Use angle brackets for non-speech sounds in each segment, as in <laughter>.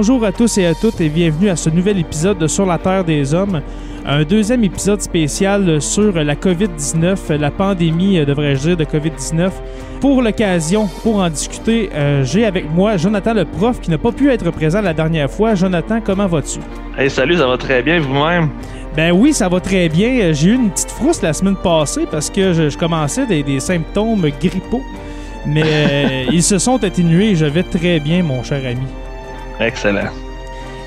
Bonjour à tous et à toutes et bienvenue à ce nouvel épisode de Sur la Terre des Hommes. Un deuxième épisode spécial sur la COVID-19, la pandémie, euh, devrais-je dire, de COVID-19. Pour l'occasion, pour en discuter, euh, j'ai avec moi Jonathan le prof qui n'a pas pu être présent la dernière fois. Jonathan, comment vas-tu? Hey, salut, ça va très bien vous-même? Ben oui, ça va très bien. J'ai eu une petite frousse la semaine passée parce que je, je commençais des, des symptômes grippaux. Mais euh, <laughs> ils se sont atténués et je vais très bien, mon cher ami. Excellent.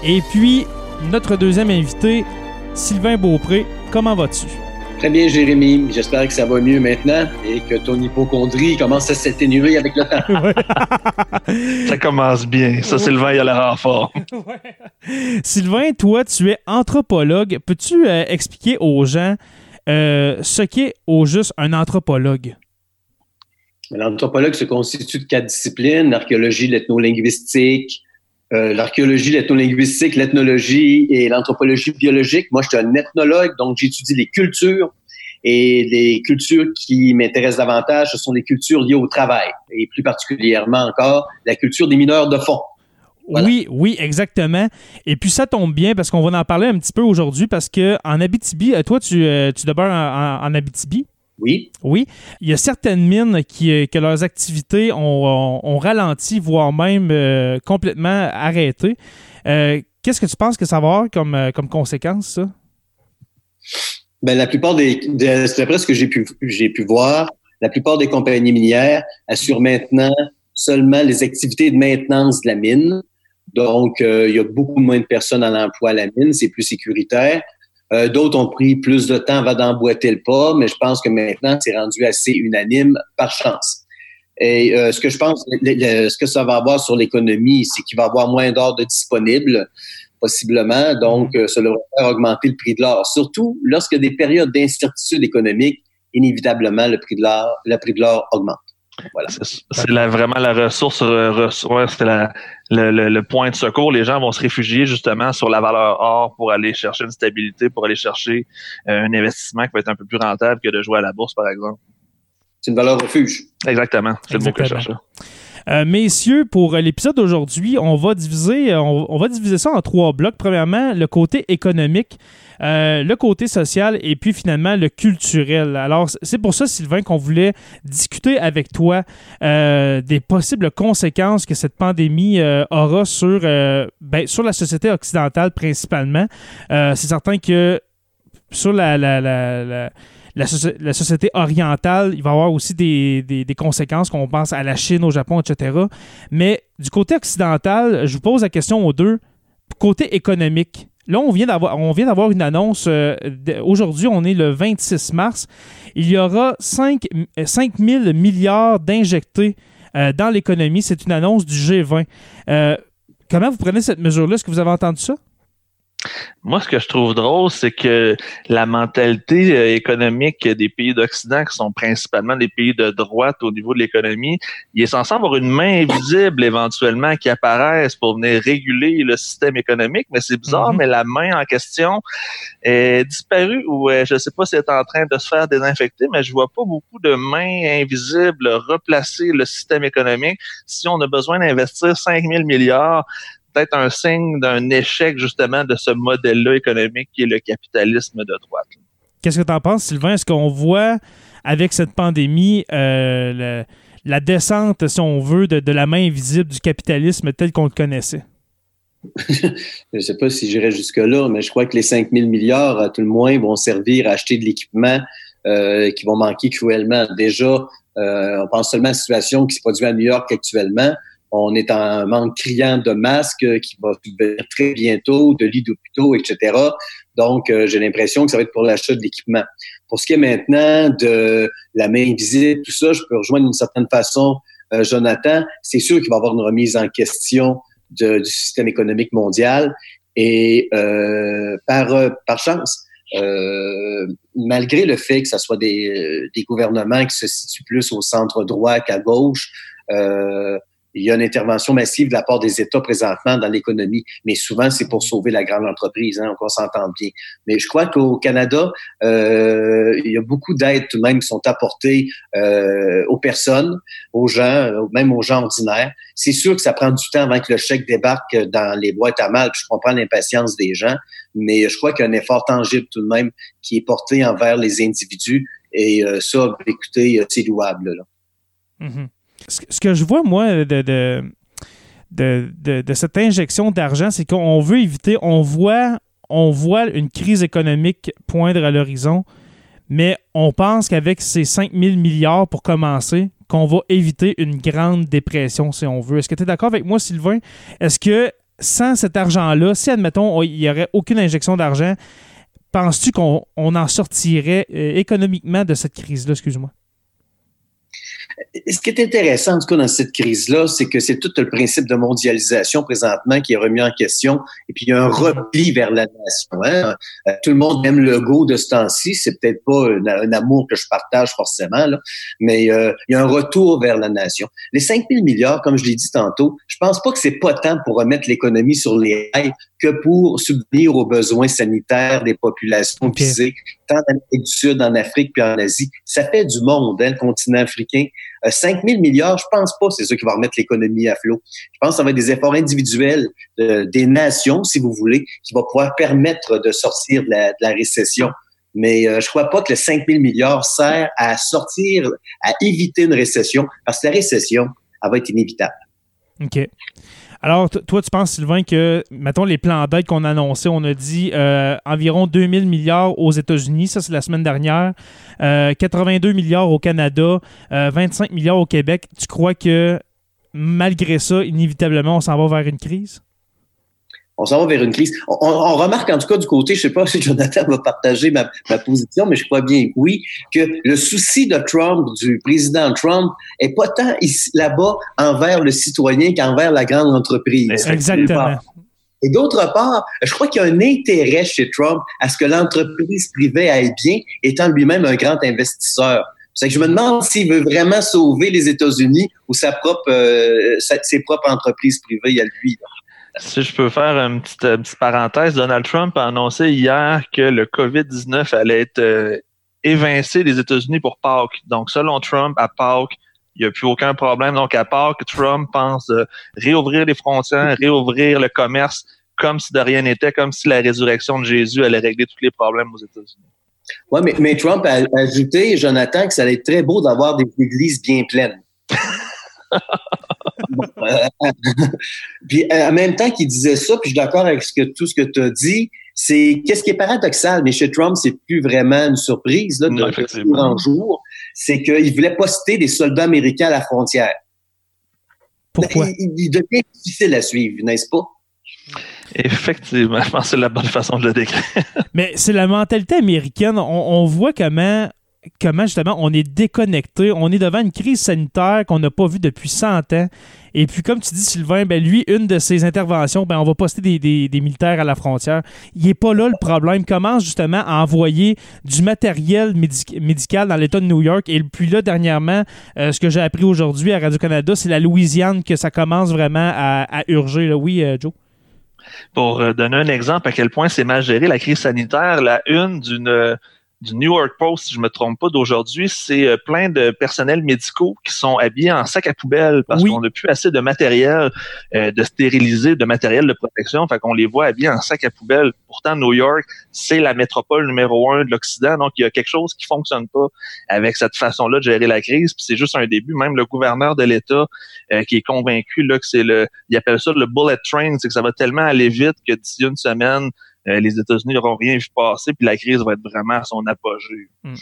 Et puis, notre deuxième invité, Sylvain Beaupré, comment vas-tu? Très bien, Jérémy. J'espère que ça va mieux maintenant et que ton hypochondrie commence à s'atténuer avec le temps. <laughs> <laughs> Ça commence bien. Ça, Sylvain, il a l'air en forme. <laughs> Sylvain, toi, tu es anthropologue. Peux-tu euh, expliquer aux gens euh, ce qu'est au juste un anthropologue? L'anthropologue se constitue de quatre disciplines, l'archéologie, l'ethnolinguistique, euh, l'archéologie, l'ethnolinguistique, l'ethnologie et l'anthropologie biologique. Moi, je suis un ethnologue, donc j'étudie les cultures. Et les cultures qui m'intéressent davantage, ce sont les cultures liées au travail, et plus particulièrement encore la culture des mineurs de fond. Oui, oui, exactement. Et puis ça tombe bien parce qu'on va en parler un petit peu aujourd'hui parce que en Abitibi, euh, toi, tu, euh, tu demeures en Abitibi? Oui. Oui. Il y a certaines mines qui, euh, que leurs activités ont, ont, ont ralenti, voire même euh, complètement arrêté. Euh, Qu'est-ce que tu penses que ça va avoir comme, comme conséquence, ça? Ben, la plupart des, de- d'après ce que j'ai pu, j'ai pu voir, la plupart des compagnies minières assurent maintenant seulement les activités de maintenance de la mine. Donc, euh, il y a beaucoup moins de personnes en emploi à la mine, c'est plus sécuritaire. Euh, D'autres ont pris plus de temps avant d'emboîter le pas, mais je pense que maintenant, c'est rendu assez unanime par chance. Et euh, ce que je pense, le- le- ce que ça va avoir sur l'économie, c'est qu'il va y avoir moins d'or de disponible, possiblement. Donc, euh, ça devrait faire augmenter le prix de l'or. Surtout lorsqu'il y a des périodes d'incertitude économique, inévitablement, le prix de l'or, le prix de l'or augmente. Voilà. C'est vraiment la ressource, euh, res- ouais, c'était la- le, le- le point de secours. Les gens vont se réfugier justement sur la valeur or pour aller chercher une stabilité, pour aller chercher euh, un investissement qui va être un peu plus rentable que de jouer à la bourse, par exemple. C'est une valeur refuge. Exactement. C'est le mot que je cherchais. Euh, messieurs, pour euh, l'épisode d'aujourd'hui, on va diviser, euh, on, va diviser ça en trois blocs. Premièrement, le côté économique, le côté social et puis finalement le culturel. Alors, c'est pour ça, Sylvain, qu'on voulait discuter avec toi des possibles conséquences que cette pandémie aura sur, ben, sur la société occidentale principalement. C'est certain que sur la, la, la- la, soci- la société orientale, il va y avoir aussi des, des- des conséquences, qu'on pense à la Chine, au Japon, etc. Mais du côté occidental, je vous pose la question aux deux. Côté économique, là, on vient d'avoir, une annonce. euh, Aujourd'hui, on est le 26 mars. Il y aura 5, 5 000 milliards d'injectés euh, dans l'économie. C'est une annonce du G20. Euh, comment vous prenez cette mesure-là? Est-ce que vous avez entendu ça? Moi, ce que je trouve drôle, c'est que la mentalité euh, économique des pays d'Occident, qui sont principalement des pays de droite au niveau de l'économie, il est censé avoir une main invisible éventuellement qui apparaisse pour venir réguler le système économique, mais c'est bizarre, Mhm. mais la main en question est disparue ou euh, je ne sais pas si elle est en train de se faire désinfecter, mais je vois pas beaucoup de mains invisibles replacer le système économique. Si on a besoin d'investir 5 000 milliards peut-être un signe d'un échec justement de ce modèle-là économique qui est le capitalisme de droite. Qu'est-ce que tu en penses, Sylvain? Est-ce qu'on voit avec cette pandémie euh, le- la descente, si on veut, de, de la main invisible du capitalisme tel qu'on le connaissait? <laughs> je ne sais pas si j'irai jusque-là, mais je crois que les 5 000 milliards, à tout le moins, vont servir à acheter de l'équipement euh, qui vont manquer cruellement. Déjà, euh, on pense seulement à la situation qui se produit à New York actuellement. On est en manque criant de masques euh, qui va subvenir très bientôt, de lits d'hôpitaux, etc. Donc, euh, j'ai l'impression que ça va être pour l'achat de l'équipement. Pour ce qui est maintenant de la main invisible, tout ça, je peux rejoindre d'une certaine façon euh, Jonathan. C'est sûr qu'il va y avoir une remise en question du système économique mondial. Et euh, par, par chance, malgré le fait que ce soit des, des gouvernements qui se situent plus au centre droit qu'à gauche, euh, il y a une intervention massive de la part des États présentement dans l'économie, mais souvent c'est pour sauver la grande entreprise, hein, on s'entend bien. Mais je crois qu'au Canada, euh, il y a beaucoup d'aides tout de même qui sont apportées euh, aux personnes, aux gens, euh, même aux gens ordinaires. C'est sûr que ça prend du temps avant que le chèque débarque dans les boîtes à mal, puis je comprends l'impatience des gens, mais je crois qu'il y a un effort tangible tout de même qui est porté envers les individus, et euh, ça, écoutez, c'est louable. Là. Mhm. Ce, ce que je vois, moi, de, de, de, de- cette injection d'argent, c'est qu'on veut éviter, on voit, on voit une crise économique poindre à l'horizon, mais on pense qu'avec ces 5 000 milliards pour commencer, qu'on va éviter une grande dépression, si on veut. Est-ce que tu es d'accord avec moi, Sylvain? Est-ce que sans cet argent-là, si, admettons, on- il n'y aurait aucune injection d'argent, penses-tu qu'on on en sortirait euh, économiquement de cette crise-là? Excuse-moi. Ce qui est intéressant, en tout cas, dans cette crise-là, c'est que c'est tout le principe de mondialisation présentement qui est remis en question. Et puis, il y a un repli vers la nation. Hein? Euh, Tout le monde aime le go de ce temps-ci. C'est peut-être pas un, un amour que je partage forcément, là, mais euh, il y a un retour vers la nation. Les 5 000 milliards, comme je l'ai dit tantôt, je pense pas que c'est pas tant pour remettre l'économie sur les rails que pour subvenir aux besoins sanitaires des populations Ok. visées, du Sud, en Afrique puis en Asie. Ça fait du monde, hein, le continent africain. Euh, 5 000 milliards, je pense pas, c'est ça qui va remettre l'économie à flot. Je pense que ça va être des efforts individuels des nations, si vous voulez, qui va pouvoir permettre de sortir de la, de la récession. Mais euh, je crois pas que le 5 000 milliards sert à sortir, à éviter une récession, parce que la récession, elle va être inévitable. OK. Alors, toi, tu penses, Sylvain, que, mettons, les plans d'aide qu'on a annoncés, on a dit euh, environ 2000 milliards aux États-Unis, ça c'est la semaine dernière, euh, 82 milliards au Canada, euh, 25 milliards au Québec. Tu crois que, malgré ça, inévitablement, on s'en va vers une crise? On s'en va vers une crise. On, on- remarque en tout cas du côté, je sais pas <laughs> si Jonathan va partager ma, ma position, mais je crois bien que oui, que le souci de Trump, du président Trump, est pas tant ici- là-bas envers le citoyen qu'envers la grande entreprise. Exactement. Et d'autre part, je crois qu'il y a un intérêt chez Trump à ce que l'entreprise privée aille bien, étant lui-même un grand investisseur. C'est que je me demande s'il veut vraiment sauver les États-Unis ou sa propre, euh, sa- ses propres entreprises privées à lui. là. Si je peux faire une petite, une petite parenthèse, Donald Trump a annoncé hier que le COVID-19 allait être euh, évincé des États-Unis pour Pâques. Donc, selon Trump, à Pâques, il n'y a plus aucun problème. Donc, à Pâques, Trump pense euh, réouvrir les frontières, réouvrir le commerce comme si de rien n'était, comme si la résurrection de Jésus allait régler tous les problèmes aux États-Unis. Ouais, mais, mais Trump a ajouté, Jonathan, que ça allait être très beau d'avoir des églises bien pleines. <laughs> Bon, euh, <laughs> puis euh, en même temps qu'il disait ça, puis je suis d'accord avec ce que, tout ce que tu as dit, c'est qu'est-ce qui est paradoxal, mais chez Trump, c'est plus vraiment une surprise là, de, Non, de effectivement. jour en jour, c'est qu'il voulait pas citer des soldats américains à la frontière. Pourquoi? Il, il devient difficile à suivre, n'est-ce pas? Effectivement, <laughs> je pense que c'est la bonne façon de le décrire. Mais c'est la mentalité américaine. On, on voit comment comment justement on est déconnecté, on est devant une crise sanitaire qu'on n'a pas vue depuis 100 ans. Et puis, comme tu dis, Sylvain, ben lui, une de ses interventions, ben on va poster des, militaires à la frontière. Il n'est pas là le problème. Commence justement à envoyer du matériel médical dans l'État de New York. Et puis là, dernièrement, euh, ce que j'ai appris aujourd'hui à Radio-Canada, c'est la Louisiane que ça commence vraiment à, urger. Oui, euh, Joe? Pour euh, donner un exemple à quel point c'est mal géré la crise sanitaire, la une d'une du New York Post, si je me trompe pas, d'aujourd'hui, c'est euh, plein de personnels médicaux qui sont habillés en sac à poubelle parce qu'on n'a plus assez de matériel euh, de stériliser, de matériel de protection. Fait qu'on les voit habillés en sac à poubelle. Pourtant, New York, c'est la métropole numéro un de l'Occident. Donc, il y a quelque chose qui fonctionne pas avec cette façon-là de gérer la crise. Puis c'est juste un début. Même le gouverneur de l'État euh, qui est convaincu là, que c'est le, il appelle ça le bullet train, c'est que ça va tellement aller vite que d'ici une semaine, euh, les États-Unis n'auront rien vu passer, puis la crise va être vraiment à son apogée. Hmm.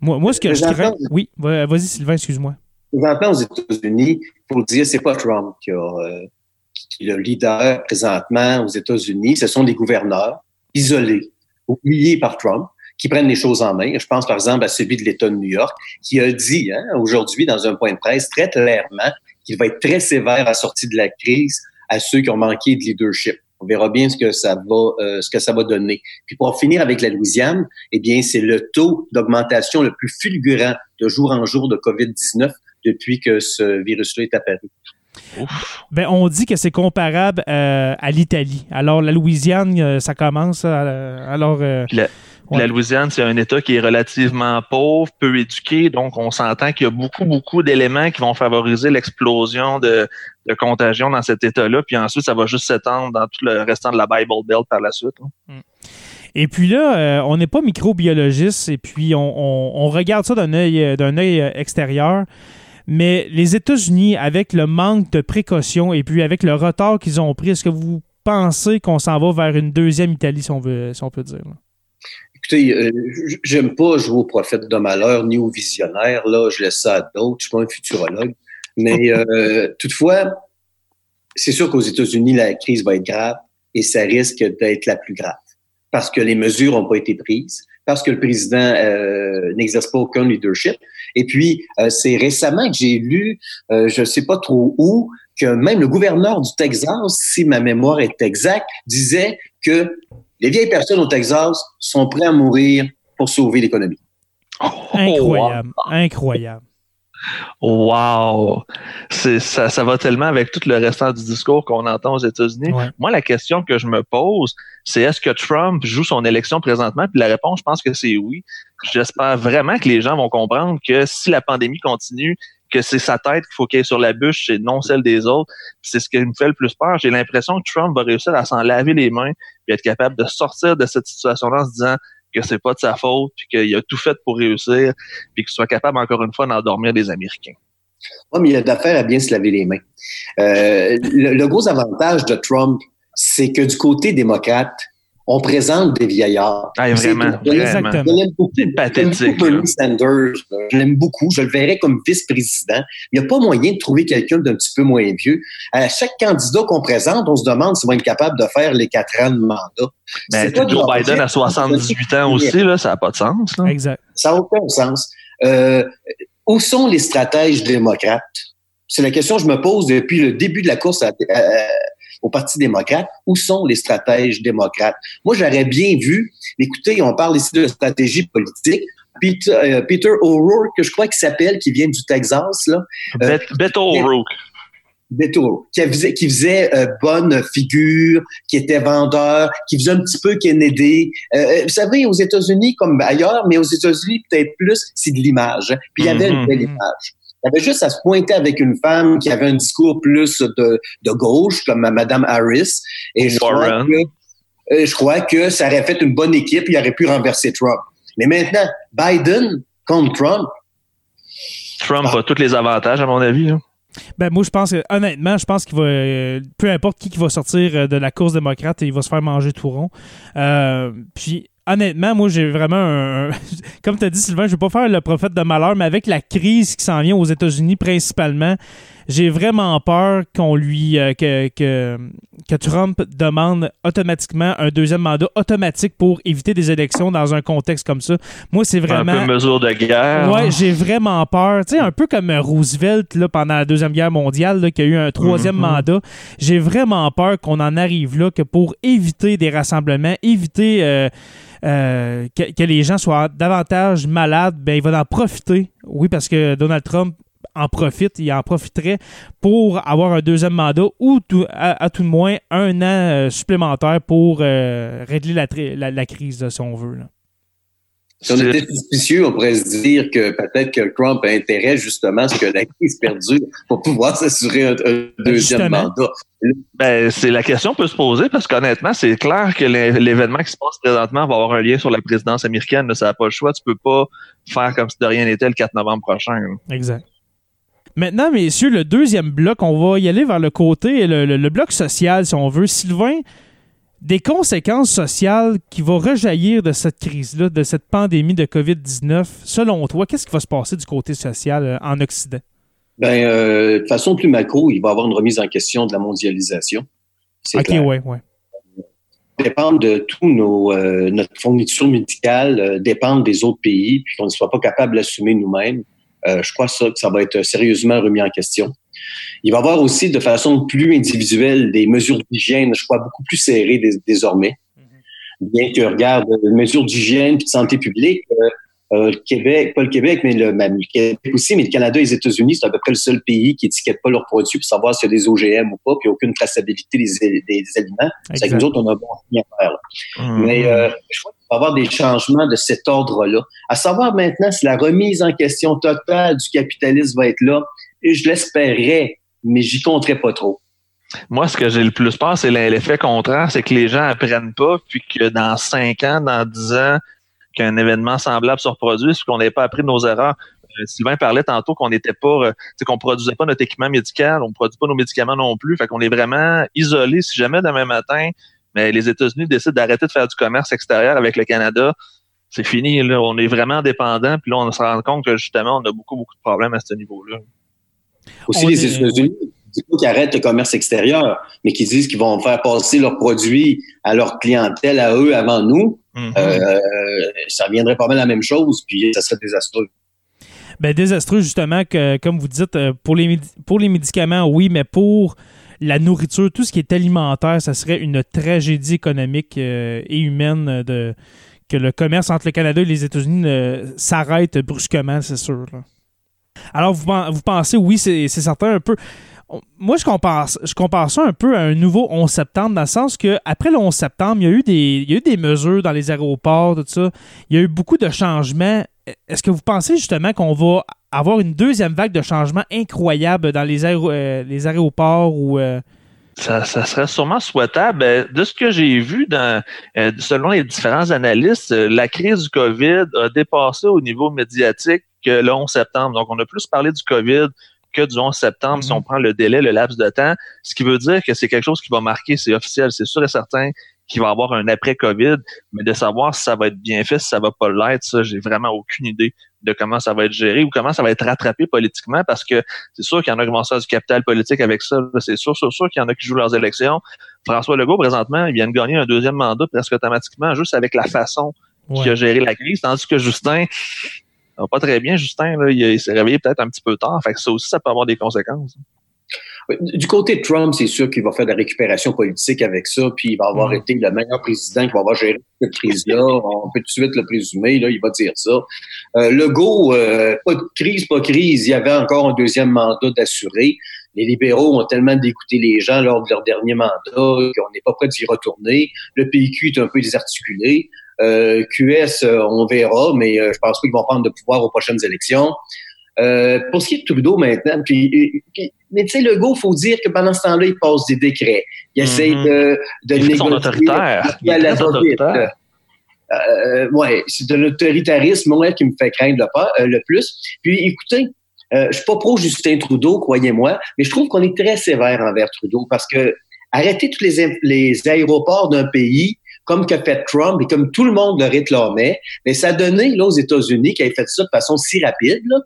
Moi, moi, ce que je crains... Oui, vas-y, Sylvain, excuse-moi. Présentement, aux États-Unis, pour dire, c'est pas Trump qui, a, euh, qui est le leader présentement aux États-Unis, ce sont des gouverneurs isolés, oubliés par Trump, qui prennent les choses en main. Je pense par exemple à celui de l'État de New York, qui a dit hein, aujourd'hui dans un point de presse très clairement qu'il va être très sévère à la sortie de la crise à ceux qui ont manqué de leadership. On verra bien ce que ça va, euh, ce que ça va donner. Puis pour finir avec la Louisiane, eh bien, c'est le taux d'augmentation le plus fulgurant de jour en jour de COVID-19 depuis que ce virus-là est apparu. Ben, on dit que c'est comparable euh, à l'Italie. Alors, la Louisiane, euh, ça commence. alors, la Louisiane, c'est un État qui est relativement pauvre, peu éduqué, donc on s'entend qu'il y a beaucoup, beaucoup d'éléments qui vont favoriser l'explosion de, de contagion dans cet État-là, puis ensuite, ça va juste s'étendre dans tout le restant de la Bible Belt par la suite. Hein. Mm. Et puis là, euh, on n'est pas microbiologiste et puis on, regarde ça d'un œil, euh, d'un œil euh, extérieur. Mais les États-Unis, avec le manque de précautions et puis avec le retard qu'ils ont pris, est-ce que vous pensez qu'on s'en va vers une deuxième Italie, si on, veut, si on peut dire? Écoutez, j'aime pas jouer au prophète de malheur ni au visionnaire. Là, je laisse ça à d'autres. Je suis pas un futurologue. Mais euh, toutefois, c'est sûr qu'aux États-Unis, la crise va être grave et ça risque d'être la plus grave parce que les mesures n'ont pas été prises, parce que le président euh, n'exerce pas aucun leadership. Et puis, euh, c'est récemment que j'ai lu, je ne sais pas trop où, que même le gouverneur du Texas, si ma mémoire est exacte, disait que les vieilles personnes au Texas sont prêtes à mourir pour sauver l'économie. incroyable, incroyable. Wow! Ça, ça va tellement avec tout le restant du discours qu'on entend aux États-Unis. Moi, la question que je me pose, c'est est-ce que Trump joue son élection présentement? Puis la réponse, je pense que c'est oui. J'espère vraiment que les gens vont comprendre que si la pandémie continue, que c'est sa tête qu'il faut ait sur la bûche, c'est non celle des autres. C'est ce qui me fait le plus peur. J'ai l'impression que Trump va réussir à s'en laver les mains et être capable de sortir de cette situation-là en se disant que c'est pas de sa faute, puis qu'il a tout fait pour réussir, puis qu'il soit capable encore une fois d'endormir des Américains. Oui, mais il a d'affaires à bien se laver les mains. Euh, le, gros avantage de Trump, c'est que du côté démocrate, on présente des vieillards. Ah, vraiment, vraiment. Je l'aime beaucoup. C'est pathétique. Bernie Sanders, je l'aime beaucoup. Je le verrais comme vice-président. Il n'y a pas moyen de trouver quelqu'un d'un petit peu moins vieux. À chaque candidat qu'on présente, on se demande s'il va être capable de faire les quatre ans de mandat. Mais Joe Biden à 78 ans aussi, là, ça n'a pas de sens. Exact. Ça n'a aucun sens. Euh, où sont les stratèges démocrates? C'est la question que je me pose depuis le début de la course à, au Parti démocrate. Où sont les stratèges démocrates? Moi, j'aurais bien vu, écoutez, on parle ici de stratégie politique. Peter, euh, Peter O'Rourke, que je crois qu'il s'appelle, qui vient du Texas. Là. Euh, Beto O'Rourke. Beto, qui faisait, qui faisait euh, bonne figure, qui était vendeur, qui faisait un petit peu Kennedy. vous savez, aux États-Unis comme ailleurs, mais aux États-Unis peut-être plus, c'est de l'image. Puis il y avait une mm-hmm. belle image. Il avait juste à se pointer avec une femme qui avait un discours plus de, de gauche, comme Mme Harris. Et je crois, que, euh, je crois que ça aurait fait une bonne équipe. Il aurait pu renverser Trump. Mais maintenant, Biden contre Trump. Trump a tous les avantages, à mon avis. Hein. Ben, moi, je pense que, honnêtement, je pense qu'il va. Euh, peu importe qui, qui va sortir euh, de la course démocrate, il va se faire manger tout rond. puis, honnêtement, moi, j'ai vraiment un. <laughs> comme tu as dit, Sylvain, je ne vais pas faire le prophète de malheur, mais avec la crise qui s'en vient aux États-Unis principalement, j'ai vraiment peur qu'on lui euh, que, que, que Trump demande automatiquement un deuxième mandat automatique pour éviter des élections dans un contexte comme ça. Moi, c'est vraiment. Un peu mesure de guerre. Ouais, j'ai vraiment peur. Tu sais, un peu comme Roosevelt là, pendant la Deuxième Guerre mondiale, là, qui a eu un troisième Mhm. mandat. J'ai vraiment peur qu'on en arrive là, que pour éviter des rassemblements, éviter euh, euh, que, que les gens soient davantage malades, ben, il va en profiter. Oui, parce que Donald Trump en profite, il en profiterait pour avoir un deuxième mandat ou tout- à, à tout de moins un an euh, supplémentaire pour euh, régler la, la- crise, si on veut. Si on était suspicieux, on pourrait se dire que peut-être que Trump a intérêt justement à ce que la crise perdure pour pouvoir <laughs> s'assurer un, un deuxième Justement. mandat. Ben, c'est la question peut se poser parce qu'honnêtement, c'est clair que l'é- l'événement qui se passe présentement va avoir un lien sur la présidence américaine. là. Ça n'a pas le choix. Tu peux pas faire comme si de rien n'était le 4 novembre prochain. là. Exact. Maintenant, messieurs, le deuxième bloc, on va y aller vers le côté, le, le- le bloc social, si on veut. Sylvain, des conséquences sociales qui vont rejaillir de cette crise-là, de cette pandémie de COVID-19, selon toi, qu'est-ce qui va se passer du côté social euh, en Occident? Ben, euh, de façon plus macro, il va y avoir une remise en question de la mondialisation. Ok, ouais, ouais. dépendre de tout nos, euh, notre fourniture médicale, euh, dépendre des autres pays, puis qu'on ne soit pas capable d'assumer nous-mêmes. Je crois ça que ça va être sérieusement remis en question. Il va y avoir aussi de façon plus individuelle des mesures d'hygiène, je crois, beaucoup plus serrées dés- désormais. Bien que, regarde, les mesures d'hygiène et de santé publique, euh, euh, le Québec, pas le Québec, mais le, même le Québec aussi, mais le Canada et les États-Unis, c'est à peu près le seul pays qui étiquette pas leurs produits pour savoir s'il y a des OGM ou pas, puis aucune traçabilité des, des, des aliments. C'est que nous autres, on a bon rien à faire. là. Mais euh, je crois qu'il va y avoir des changements de cet ordre-là. À savoir maintenant si la remise en question totale du capitalisme va être là, je l'espérais, mais j'y compterais pas trop. Moi, ce que j'ai le plus peur, c'est l'effet contraire, c'est que les gens apprennent pas, puis que dans 5 ans, dans 10 ans, qu'un événement semblable se reproduise, puis qu'on n'ait pas appris nos erreurs. Euh, Sylvain parlait tantôt qu'on n'était pas, euh, qu'on produisait pas notre équipement médical, on produit pas nos médicaments non plus, fait qu'on est vraiment isolé. Si jamais demain matin, mais les États-Unis décident d'arrêter de faire du commerce extérieur avec le Canada, c'est fini. On est vraiment dépendant, puis là, on se rend compte que justement, on a beaucoup, beaucoup de problèmes à ce niveau-là. Aussi, On les est- États-Unis, qu'ils arrêtent le commerce extérieur, mais qu'ils disent qu'ils vont faire passer leurs produits à leur clientèle, à eux, avant nous. Mhm. Euh, ça reviendrait pas mal la même chose, puis ça serait désastreux. Ben, désastreux, justement, que, comme vous dites, euh, pour les, pour les médicaments, oui, mais pour la nourriture, tout ce qui est alimentaire, ça serait une tragédie économique euh, et humaine de, que le commerce entre le Canada et les États-Unis euh, s'arrête brusquement, c'est sûr. là. Alors, vous, vous pensez, oui, c'est certain, un peu. Moi, je compare, je compare ça un peu à un nouveau 11 septembre, dans le sens que après le 11 septembre, il y a eu des, il y a eu des mesures dans les aéroports, tout ça. Il y a eu beaucoup de changements. Est-ce que vous pensez justement qu'on va avoir une deuxième vague de changements incroyables dans les, aéro- euh, les aéroports ou euh, Ça, serait sûrement souhaitable. Euh, De ce que j'ai vu, euh, selon les différents analystes, la crise du COVID a dépassé au niveau médiatique que le 11 septembre. Donc, on a plus parlé du COVID que du 11 septembre si Mhm. on prend le délai, le laps de temps, ce qui veut dire que c'est quelque chose qui va marquer, c'est officiel, c'est sûr et certain qu'il va y avoir un après-COVID, mais de savoir si ça va être bien fait, si ça va pas l'être, ça, j'ai vraiment aucune idée de comment ça va être géré ou comment ça va être rattrapé politiquement parce que c'est sûr qu'il y en a qui vont faire du capital politique avec ça. C'est sûr, sûr, sûr qu'il y en a qui jouent leurs élections. François Legault, présentement, il vient de gagner un deuxième mandat presque automatiquement juste avec la façon ouais. qu'il a géré la crise, tandis que Justin, va pas très bien, Justin, là, il, il s'est réveillé peut-être un petit peu tard. Fait que ça aussi, ça peut avoir des conséquences. Du côté de Trump, c'est sûr qu'il va faire de la récupération politique avec ça, puis il va avoir Mhm. été le meilleur président qui va avoir géré cette crise-là. On peut tout de suite le présumer, là, il va dire ça. Euh, Legault, euh, pas de crise, pas crise, il y avait encore un deuxième mandat d'assurer. Les libéraux ont tellement dégoûté les gens lors de leur dernier mandat qu'on n'est pas prêt d'y retourner. Le PQ est un peu désarticulé. Euh, QS, euh, on verra, mais euh, je pense pas qu'ils vont prendre de pouvoir aux prochaines élections. Euh, pour ce qui est de Trudeau maintenant, puis, puis- mais tu sais, Legault, faut dire que pendant ce temps-là, il passe des décrets. Il Mhm. essaie de, de Il fait son négocier autoritaire. Il est autoritaire. Euh, ouais, c'est de l'autoritarisme qui me fait craindre le, pas- euh, le plus. Puis écoutez, euh, je suis pas pro Justin Trudeau, croyez-moi, mais je trouve qu'on est très sévère envers Trudeau parce que arrêter tous les aéroports d'un pays comme qu'a fait Trump et comme tout le monde le réclamait, mais ça a donné là aux États-Unis qui avaient fait ça de façon si rapide là,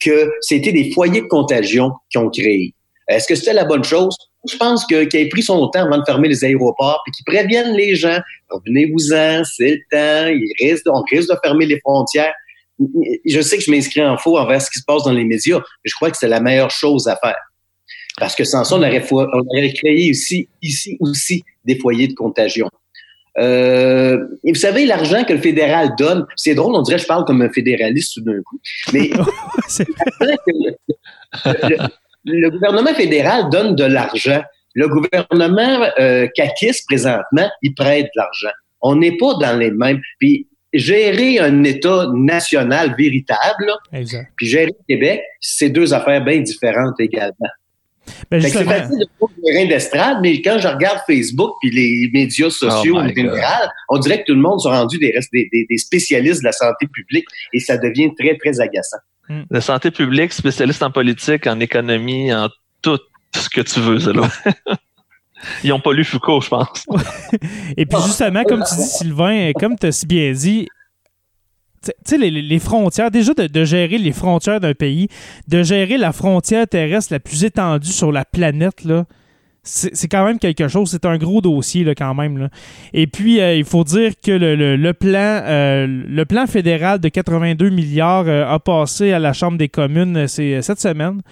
que c'était des foyers de contagion qui ont créé. Est-ce que c'était la bonne chose? Je pense que qu'il ait pris son temps avant de fermer les aéroports, puis qu'il prévienne les gens. Revenez-vous-en, c'est le temps, il risque, on risque de fermer les frontières. Je sais que je m'inscris en faux envers ce qui se passe dans les médias, mais je crois que c'est la meilleure chose à faire. Parce que sans ça, on aurait, on aurait créé ici, ici aussi des foyers de contagion. Euh, et vous savez, l'argent que le fédéral donne, c'est drôle, on dirait que je parle comme un fédéraliste tout d'un coup, mais <laughs> <laughs> le, le, gouvernement fédéral donne de l'argent. Le gouvernement euh, présentement, il prête de l'argent. On n'est pas dans les mêmes. Puis gérer un État national véritable, puis gérer le Québec, c'est deux affaires bien différentes également. Ben c'est facile de faire le terrain d'estrade, mais quand je regarde Facebook puis les médias sociaux oh en général, on dirait que tout le monde sont rendu des, des, des, spécialistes de la santé publique et ça devient très, très agaçant. Hmm. La santé publique, spécialiste en politique, en économie, en tout ce que tu veux, là. <laughs> Ils n'ont pas lu Foucault, je pense. et puis justement, comme tu dis, Sylvain, comme tu as si bien dit, tu sais, les, frontières, déjà de, gérer les frontières d'un pays, de gérer la frontière terrestre la plus étendue sur la planète, là, c'est quand même quelque chose. C'est un gros dossier là, quand même. Là. Et puis, euh, il faut dire que le, plan, euh, le plan fédéral de 82 milliards euh, a passé à la Chambre des communes cette semaine.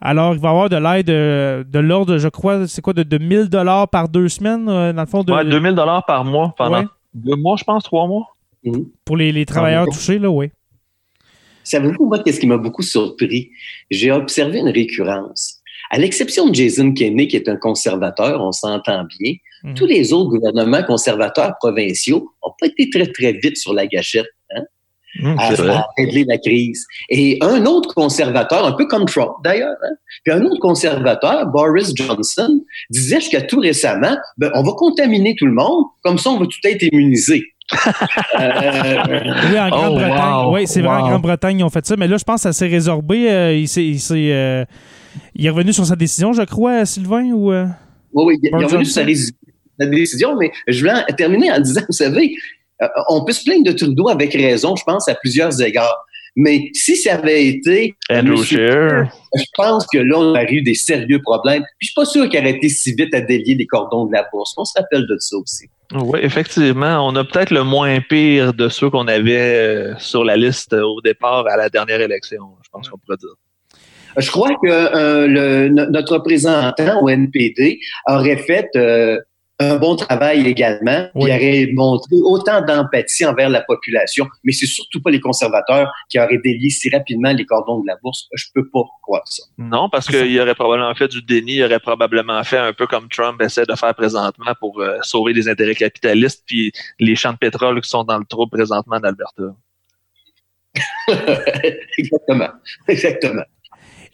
Alors, il va y avoir de l'aide de, l'ordre, je crois, c'est quoi, de, de 1000 dollars par deux semaines, dans le fond? De... Ouais, 2000 dollars par mois pendant deux mois, je pense, trois mois. Mhm. Pour les, travailleurs touchés, là, oui. Savez-vous, moi, qu'est-ce qui m'a beaucoup surpris? J'ai observé une récurrence. À l'exception de Jason Kenney, qui est un conservateur, on s'entend bien, mhm. tous les autres gouvernements conservateurs provinciaux n'ont pas été très, très vite sur la gâchette. Hein? Mhm, à, régler la crise. Et un autre conservateur, un peu comme Trump d'ailleurs, hein? puis un autre conservateur, Boris Johnson, disait jusqu'à tout récemment, ben, on va contaminer tout le monde, comme ça on va tout être immunisé. Euh, oui, en Grande-Bretagne. Oh, oui, c'est vrai, en Grande-Bretagne, ils ont fait ça. Mais là, je pense que ça s'est résorbé. Euh, il, est, euh, il, est, revenu sur sa décision, je crois, Sylvain? Ou, Oui, oui, il, est revenu sur sa, décision. Mais je voulais terminer en disant, vous savez, on peut se plaindre de Trudeau avec raison, je pense, à plusieurs égards. Mais si ça avait été Andrew Scheer, je pense que là, on aurait eu des sérieux problèmes. Puis je suis pas sûr qu'il aurait été si vite à délier les cordons de la bourse. On se rappelle de ça aussi. Oui, effectivement. On a peut-être le moins pire de ceux qu'on avait euh, sur la liste au départ à la dernière élection, je pense qu'on pourrait dire. Je crois que euh, notre représentant au NPD aurait fait euh, un bon travail également, qui aurait montré autant d'empathie envers la population, mais c'est surtout pas les conservateurs qui auraient délié si rapidement les cordons de la bourse. Je peux pas croire ça. Non, parce qu'il aurait probablement fait du déni, il aurait probablement fait un peu comme Trump essaie de faire présentement pour euh, sauver les intérêts capitalistes puis les champs de pétrole qui sont dans le trou présentement d'Alberta. <laughs> Exactement. Exactement.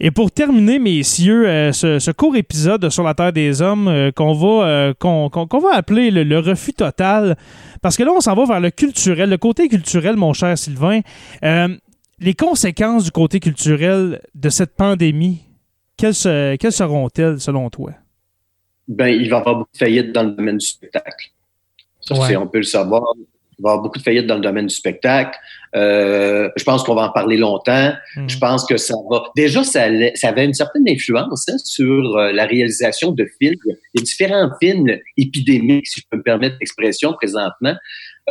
Et pour terminer, messieurs, euh, ce, court épisode sur la Terre des Hommes euh, qu'on va, euh, qu'on, va appeler le, refus total, parce que là, on s'en va vers le culturel, le côté culturel, mon cher Sylvain. les conséquences du côté culturel de cette pandémie, quelles, quelles seront-elles selon toi? Ben, il va y avoir beaucoup de faillites dans le domaine du spectacle. on peut le savoir. Il va y avoir beaucoup de faillites dans le domaine du spectacle. Euh, je pense qu'on va en parler longtemps. Hmm. Je pense que ça va. Déjà, ça, ça avait une certaine influence hein, sur euh, la réalisation de films. Il y a différents films épidémiques, si je peux me permettre l'expression présentement.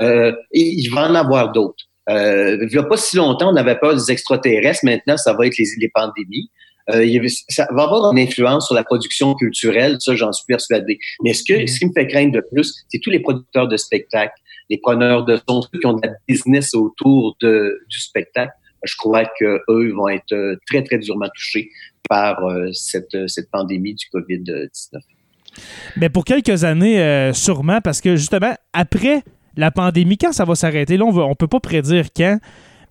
Euh, et il va en avoir d'autres. Euh, il n'y a pas si longtemps, on n'avait pas des extraterrestres. Maintenant, ça va être les, les pandémies. Euh, ça va avoir une influence sur la production culturelle, ça j'en suis persuadé. Mais ce, que, hmm. ce qui me fait craindre de plus, c'est tous les producteurs de spectacles les preneurs de son, ceux qui ont de la business autour du spectacle, je crois qu'eux vont être euh, très, très durement touchés par euh, cette, euh, cette pandémie du COVID-19. Mais pour quelques années, sûrement, parce que justement, après la pandémie, quand ça va s'arrêter, on ne peut pas prédire quand,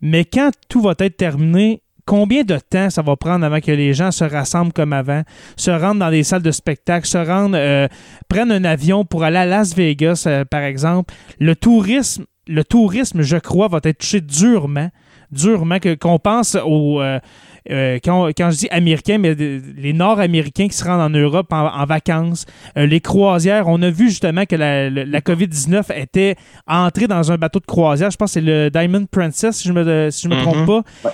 mais quand tout va être terminé, combien de temps ça va prendre avant que les gens se rassemblent comme avant, se rendent dans des salles de spectacle, se rendent, euh, prennent un avion pour aller à Las Vegas, euh, par exemple? Le tourisme, le tourisme, je crois, va être touché durement, durement, que, qu'on pense aux... Euh, quand, je dis américains, mais les Nord-Américains qui se rendent en Europe en, vacances, les croisières, on a vu justement que la, la, COVID-19 était entrée dans un bateau de croisière. Je pense que c'est le Diamond Princess, si je me, si je me trompe mm-hmm. pas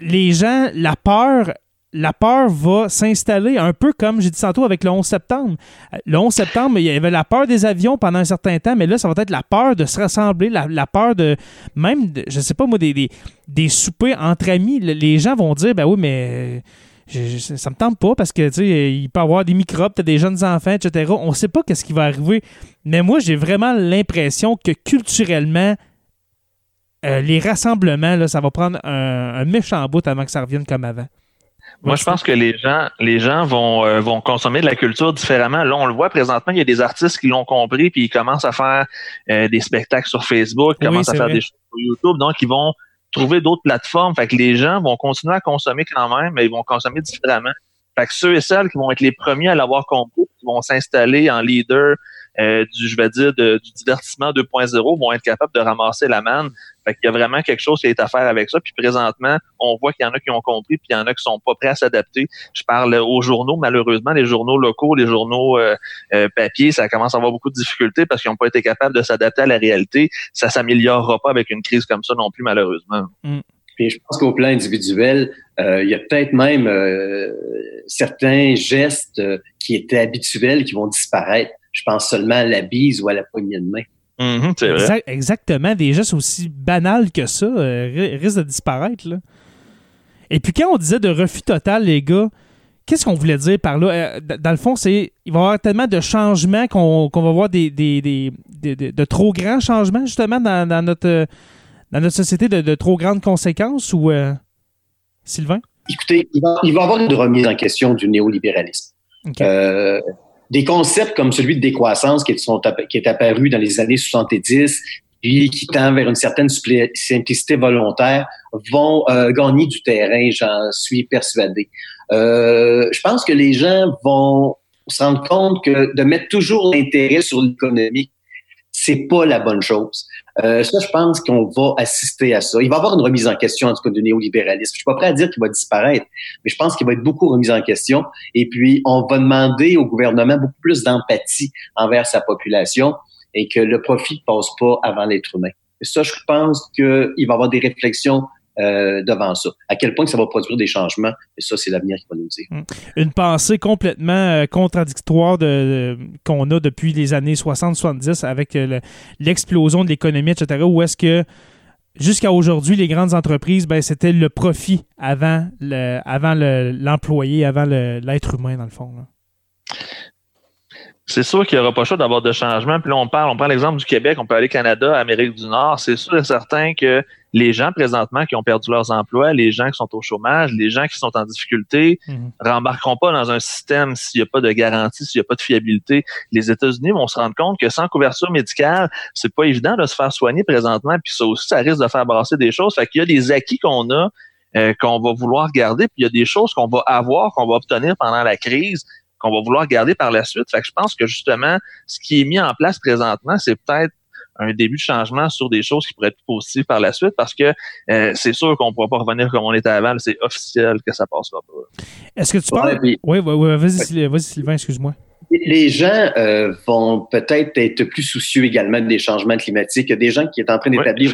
les gens, la peur la peur va s'installer un peu comme j'ai dit tantôt avec le 11 septembre. Euh, Le 11 septembre, il y avait la peur des avions pendant un certain temps, mais là, ça va être la peur de se rassembler, la, peur de même, de- je sais pas moi, des, des, des soupers entre amis. Le- Les gens vont dire, ben oui, mais je- je- ça me tente pas parce que, tu sais, il peut y avoir des microbes, des jeunes enfants, etc. On sait pas qu'est-ce qui va arriver. Mais moi, j'ai vraiment l'impression que culturellement, euh, les rassemblements, là, ça va prendre un, un méchant bout avant que ça revienne comme avant. Moi, je pense que les gens, les gens vont, euh, vont consommer de la culture différemment. Là, on le voit présentement, il y a des artistes qui l'ont compris, puis ils commencent à faire euh, des spectacles sur Facebook, Oui, commencent à faire vrai. des choses sur YouTube. Donc, ils vont trouver d'autres plateformes. Fait que les gens vont continuer à consommer quand même, mais ils vont consommer différemment. Fait que ceux et celles qui vont être les premiers à l'avoir compris, qui vont s'installer en leader euh, du, je vais dire, de- du divertissement 2.0, vont être capables de ramasser la manne. Fait qu'il y a vraiment quelque chose qui est à faire avec ça. Puis présentement, on voit qu'il y en a qui ont compris, puis il y en a qui sont pas prêts à s'adapter. Je parle aux journaux, malheureusement, les journaux locaux, les journaux euh, euh, papier, ça commence à avoir beaucoup de difficultés parce qu'ils n'ont pas été capables de s'adapter à la réalité. Ça s'améliorera pas avec une crise comme ça non plus, malheureusement. Puis je pense qu'au plan individuel, euh, il y a peut-être même euh, certains gestes euh, qui étaient habituels qui vont disparaître. Je pense seulement à la bise ou à la poignée de main. Mhm, c'est vrai. Exact- exactement, des gestes aussi banals que ça euh, ri- risquent de disparaître. Là. Et puis quand on disait de refus total, les gars, qu'est-ce qu'on voulait dire par là? Euh, dans le fond, c'est il va y avoir tellement de changements qu'on va voir des, des- des- des- des- de trop grands changements, justement, dans, dans notre, dans notre société, de, de trop grandes conséquences ou euh, Sylvain? Écoutez, il va, il va y avoir une remise en question du néolibéralisme. OK. Euh, des concepts comme celui de décroissance qui, est apparu dans les années 70 puis qui tend vers une certaine simplicité volontaire vont euh, gagner du terrain, j'en suis persuadé. Euh, je pense que les gens vont se rendre compte que de mettre toujours l'intérêt sur l'économie, c'est pas la bonne chose. Euh, ça, je pense qu'on va assister à ça. Il va y avoir une remise en question, en tout cas, du néolibéralisme. Je suis pas prêt à dire qu'il va disparaître, mais je pense qu'il va être beaucoup remis en question. Et puis, on va demander au gouvernement beaucoup plus d'empathie envers sa population et que le profit ne passe pas avant l'être humain. Ça, je pense qu'il va y avoir des réflexions euh, devant ça. À quel point ça va produire des changements, et ça, c'est l'avenir qui va nous dire. Une pensée complètement euh, contradictoire qu'on a depuis les années 60-70 avec euh, le- l'explosion de l'économie, etc., où est-ce que jusqu'à aujourd'hui, les grandes entreprises, ben, c'était le profit avant le, avant le- l'employé, avant l'être humain, dans le fond. C'est sûr qu'il n'y aura pas choix d'avoir de changements. Puis là, on parle, on prend l'exemple du Québec, on peut aller Canada, Amérique du Nord. C'est sûr et certain que les gens présentement qui ont perdu leurs emplois, les gens qui sont au chômage, les gens qui sont en difficulté, Mhm. rembarqueront pas dans un système s'il n'y a pas de garantie, s'il n'y a pas de fiabilité. Les États-Unis vont se rendre compte que sans couverture médicale, c'est pas évident de se faire soigner présentement. Puis ça aussi, ça risque de faire brasser des choses. Fait qu'il y a des acquis qu'on a euh, qu'on va vouloir garder, puis il y a des choses qu'on va avoir, qu'on va obtenir pendant la crise, qu'on va vouloir garder par la suite. Fait que je pense que justement, ce qui est mis en place présentement, c'est peut-être un début de changement sur des choses qui pourraient être plus positives par la suite parce que euh, c'est sûr qu'on ne pourra pas revenir comme on était avant. C'est officiel que ça passera pas. Est-ce que tu Ouais, parles. puis- Oui, oui, oui, vas-y, vas-y, Sylvain, excuse-moi. Les gens euh, vont peut-être être plus soucieux également des changements climatiques. Il y a des gens qui sont en train d'établir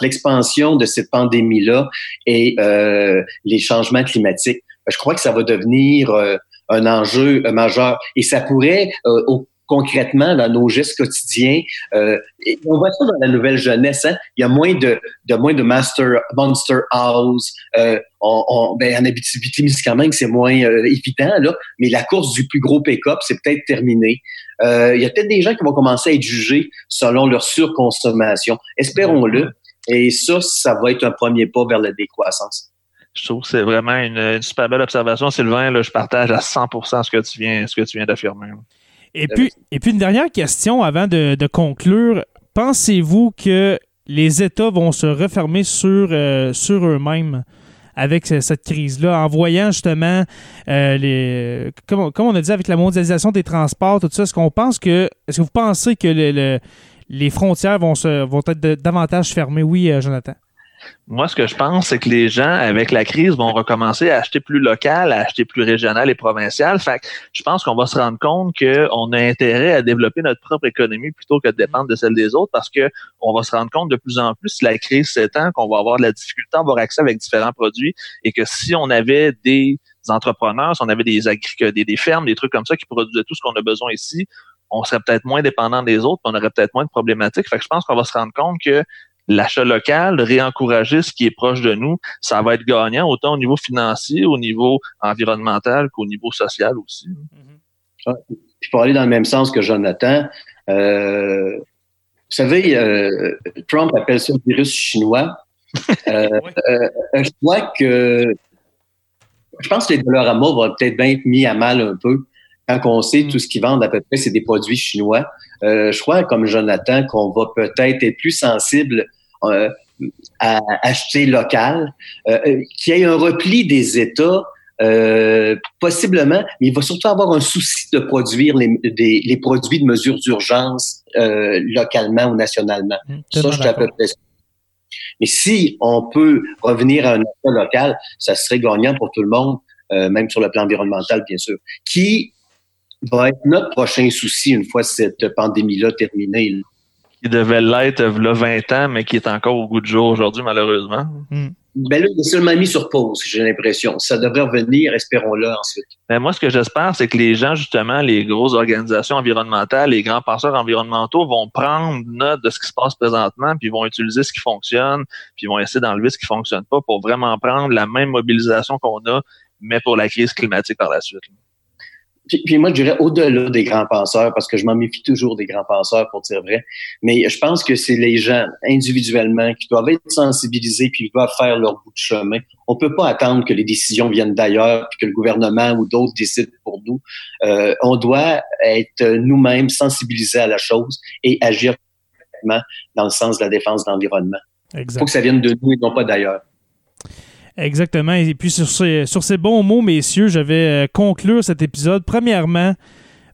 l'expansion de cette pandémie-là et euh, les changements climatiques. Je crois que ça va devenir euh, un enjeu euh, majeur et ça pourrait euh, au- concrètement dans nos gestes quotidiens. euh, et on voit ça dans la nouvelle jeunesse. Hein? Il y a moins de, de moins de master monster house. Euh, on, on, ben, en Abitibi-Témiscamingue, c'est moins euh, évident là, mais la course du plus gros pick-up, c'est peut-être terminé. Euh, il y a peut-être des gens qui vont commencer à être jugés selon leur surconsommation. Espérons-le. Et ça, ça va être un premier pas vers la décroissance. Je trouve que c'est vraiment une, super belle observation, Sylvain. Je partage à 100% ce que tu viens, viens d'affirmer. Et puis, et puis une dernière question avant de, conclure. Pensez-vous que les États vont se refermer sur, euh, sur eux-mêmes avec ce- cette crise-là, en voyant justement euh, les. Comme, comme on a dit avec la mondialisation des transports, tout ça, est-ce qu'on pense que. Est-ce que vous pensez que le- le- les frontières vont, se, vont être davantage fermées? Oui, euh, Jonathan. Moi, ce que je pense, c'est que les gens, avec la crise, vont recommencer à acheter plus local, à acheter plus régional et provincial. Fait que je pense qu'on va se rendre compte qu'on a intérêt à développer notre propre économie plutôt que de dépendre de celle des autres parce que on va se rendre compte de plus en plus, si la crise s'étend, qu'on va avoir de la difficulté à avoir accès avec différents produits et que si on avait des entrepreneurs, si on avait des, des, des fermes, des trucs comme ça qui produisaient tout ce qu'on a besoin ici, on serait peut-être moins dépendant des autres, on aurait peut-être moins de problématiques. Fait que je pense qu'on va se rendre compte que l'achat local, réencourager ce qui est proche de nous, ça va être gagnant autant au niveau financier, au niveau environnemental qu'au niveau social aussi. Mm-hmm. Puis pour aller dans le même sens que Jonathan, euh, vous savez, euh, Trump appelle ça le virus chinois. Euh, <laughs> euh, je crois que je pense que les Dollarama vont peut-être bien être mis à mal un peu quand on sait mm. tout ce qu'ils vendent à peu près, c'est des produits chinois. Euh, je crois, comme Jonathan, qu'on va peut-être être plus sensible à acheter local, euh, euh, qu'il y ait un repli des États, euh, possiblement, mais il va surtout avoir un souci de produire les, des, les produits de mesure d'urgence localement ou nationalement. Mmh, ça, je suis à peu près Mais si on peut revenir à un État local, ça serait gagnant pour tout le monde, même sur le plan environnemental, bien sûr, qui va être notre prochain souci une fois cette pandémie-là terminée qui devait l'être il y a 20 ans, mais qui est encore au goût du jour aujourd'hui, malheureusement. Hmm. Ben là, il est seulement mis sur pause, j'ai l'impression. Ça devrait revenir, espérons-le ensuite. Ben moi, ce que j'espère, c'est que les gens, justement, les grosses organisations environnementales, les grands penseurs environnementaux vont prendre note de ce qui se passe présentement, puis vont utiliser ce qui fonctionne, puis vont essayer d'enlever ce qui fonctionne pas pour vraiment prendre la même mobilisation qu'on a, mais pour la crise climatique par la suite. Puis, moi, je dirais au-delà des grands penseurs, parce que je m'en méfie toujours des grands penseurs, pour dire vrai. Mais je pense que c'est les gens individuellement qui doivent être sensibilisés puis qui doivent faire leur bout de chemin. On peut pas attendre que les décisions viennent d'ailleurs puis que le gouvernement ou d'autres décident pour nous. Euh, on doit être nous-mêmes sensibilisés à la chose et agir dans le sens de la défense de l'environnement. Il faut que ça vienne de nous et non pas d'ailleurs. Exactement. Et puis sur ces, sur ces bons mots, messieurs, je vais euh, conclure cet épisode. Premièrement,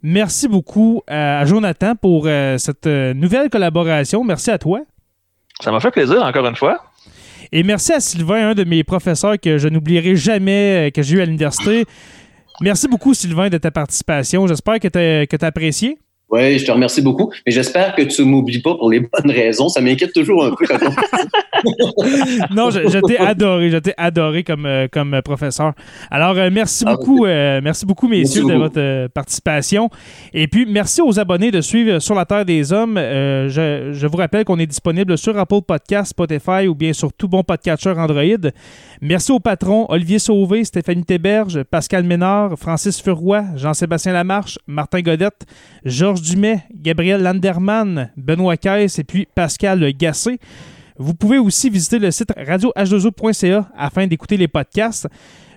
merci beaucoup à Jonathan pour euh, cette euh, nouvelle collaboration. Merci à toi. Ça m'a fait plaisir, encore une fois. Et merci à Sylvain, un de mes professeurs que je n'oublierai jamais, que j'ai eu à l'université. Merci beaucoup, Sylvain, de ta participation. J'espère que tu as, as apprécié. Oui, je te remercie beaucoup. Mais j'espère que tu ne m'oublies pas pour les <laughs> bonnes raisons. Ça m'inquiète toujours un peu quand on... <laughs> non, je, t'ai adoré. Je t'ai adoré comme, euh, comme professeur. Alors, euh, merci ah, beaucoup. Euh, merci beaucoup, messieurs, de votre participation. Et puis, merci aux abonnés de suivre Sur la Terre des Hommes. Je, je, vous rappelle qu'on est disponible sur Apple Podcast, Spotify ou bien sur tout bon podcatcher Android. Merci aux patrons Olivier Sauvé, Stéphanie Théberge, Pascal Ménard, Francis Furoy, Jean-Sébastien Lamarche, Martin Godette, Georges Dumais, Gabriel Landerman, Benoît Caisse et puis Pascal Gassé. Vous pouvez aussi visiter le site radioh2o.ca afin d'écouter les podcasts.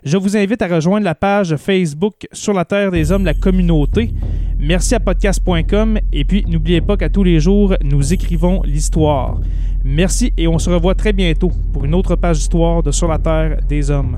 Je vous invite à rejoindre la page Facebook Sur la Terre des Hommes, la communauté. Merci à podcast.com et puis n'oubliez pas qu'à tous les jours, nous écrivons l'histoire. Merci et on se revoit très bientôt pour une autre page d'histoire de Sur la Terre des Hommes.